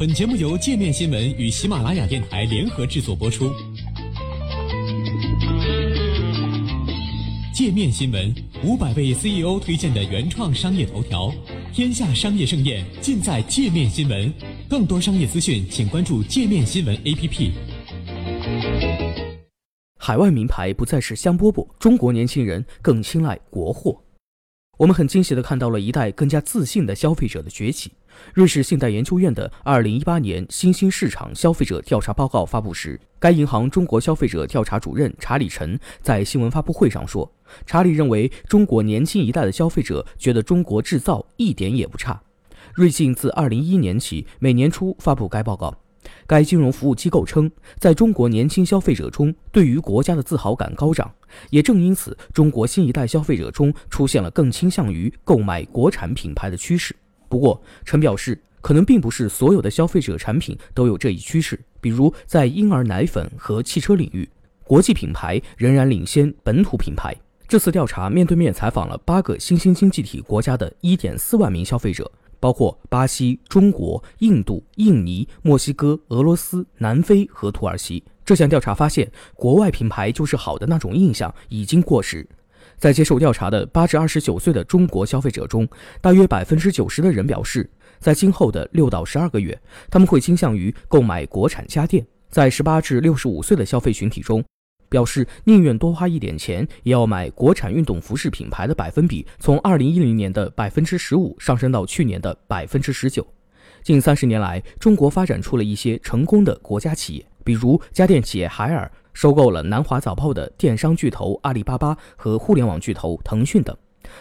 本节目由界面新闻与喜马拉雅电台联合制作播出。界面新闻五百位 CEO 推荐的原创商业头条，天下商业盛宴尽在界面新闻。更多商业资讯，请关注界面新闻 APP。海外名牌不再是香饽饽，中国年轻人更青睐国货。我们很惊喜地看到了一代更加自信的消费者的崛起。瑞士信贷研究院的二零一八年新兴市场消费者调查报告发布时，该银行中国消费者调查主任查理陈在新闻发布会上说：“查理认为，中国年轻一代的消费者觉得中国制造一点也不差。”瑞信自二零一一年起每年初发布该报告。该金融服务机构称，在中国年轻消费者中，对于国家的自豪感高涨。也正因此，中国新一代消费者中出现了更倾向于购买国产品牌的趋势。不过，陈表示，可能并不是所有的消费者产品都有这一趋势。比如，在婴儿奶粉和汽车领域，国际品牌仍然领先本土品牌。这次调查面对面采访了八个新兴经济体国家的一点四万名消费者。包括巴西、中国、印度、印尼、墨西哥、俄罗斯、南非和土耳其。这项调查发现，国外品牌就是好的那种印象已经过时。在接受调查的八至二十九岁的中国消费者中，大约百分之九十的人表示，在今后的六到十二个月，他们会倾向于购买国产家电。在十八至六十五岁的消费群体中，表示宁愿多花一点钱，也要买国产运动服饰品牌的百分比，从二零一零年的百分之十五上升到去年的百分之十九。近三十年来，中国发展出了一些成功的国家企业，比如家电企业海尔收购了南华早报的电商巨头阿里巴巴和互联网巨头腾讯等。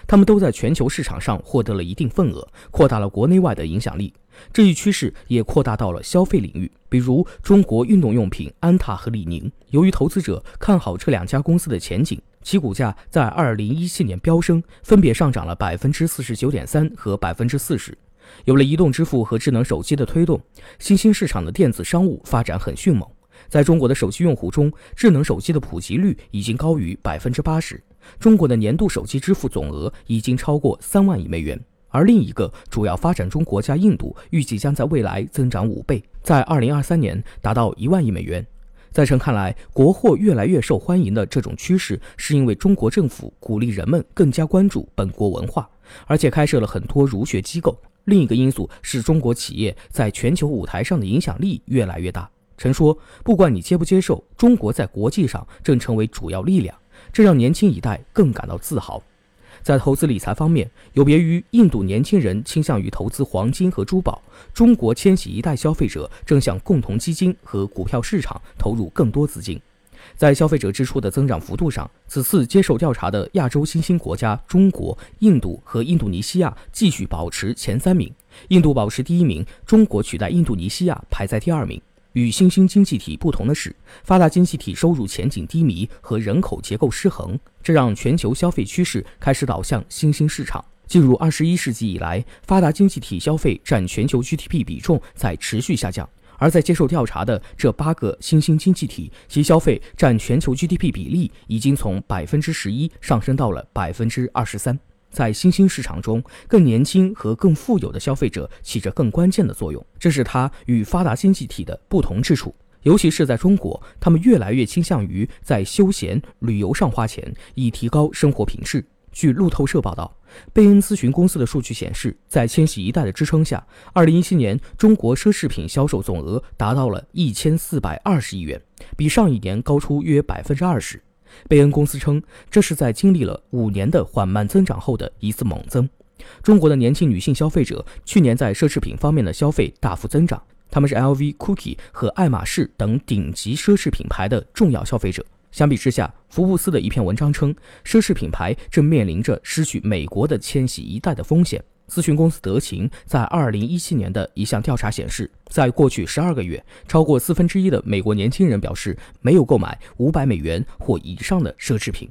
他们都在全球市场上获得了一定份额，扩大了国内外的影响力。这一趋势也扩大到了消费领域，比如中国运动用品安踏和李宁。由于投资者看好这两家公司的前景，其股价在二零一七年飙升，分别上涨了百分之四十九点三和百分之四十。有了移动支付和智能手机的推动，新兴市场的电子商务发展很迅猛。在中国的手机用户中，智能手机的普及率已经高于百分之八十。中国的年度手机支付总额已经超过三万亿美元，而另一个主要发展中国家印度预计将在未来增长五倍，在二零二三年达到一万亿美元。在陈看来，国货越来越受欢迎的这种趋势，是因为中国政府鼓励人们更加关注本国文化，而且开设了很多儒学机构。另一个因素是中国企业在全球舞台上的影响力越来越大。陈说：“不管你接不接受，中国在国际上正成为主要力量。”这让年轻一代更感到自豪。在投资理财方面，有别于印度年轻人倾向于投资黄金和珠宝，中国千禧一代消费者正向共同基金和股票市场投入更多资金。在消费者支出的增长幅度上，此次接受调查的亚洲新兴国家中国、印度和印度尼西亚继续保持前三名，印度保持第一名，中国取代印度尼西亚排在第二名。与新兴经济体不同的是，发达经济体收入前景低迷和人口结构失衡，这让全球消费趋势开始导向新兴市场。进入二十一世纪以来，发达经济体消费占全球 GDP 比重在持续下降，而在接受调查的这八个新兴经济体，其消费占全球 GDP 比例已经从百分之十一上升到了百分之二十三。在新兴市场中，更年轻和更富有的消费者起着更关键的作用，这是它与发达经济体的不同之处。尤其是在中国，他们越来越倾向于在休闲旅游上花钱，以提高生活品质。据路透社报道，贝恩咨询公司的数据显示，在千禧一代的支撑下，2017年中国奢侈品销售总额达到了1420亿元，比上一年高出约百分之二十。贝恩公司称，这是在经历了五年的缓慢增长后的一次猛增。中国的年轻女性消费者去年在奢侈品方面的消费大幅增长，他们是 LV、Cookie 和爱马仕等顶级奢侈品牌的重要消费者。相比之下，福布斯的一篇文章称，奢侈品牌正面临着失去美国的千禧一代的风险。咨询公司德勤在二零一七年的一项调查显示，在过去十二个月，超过四分之一的美国年轻人表示没有购买五百美元或以上的奢侈品。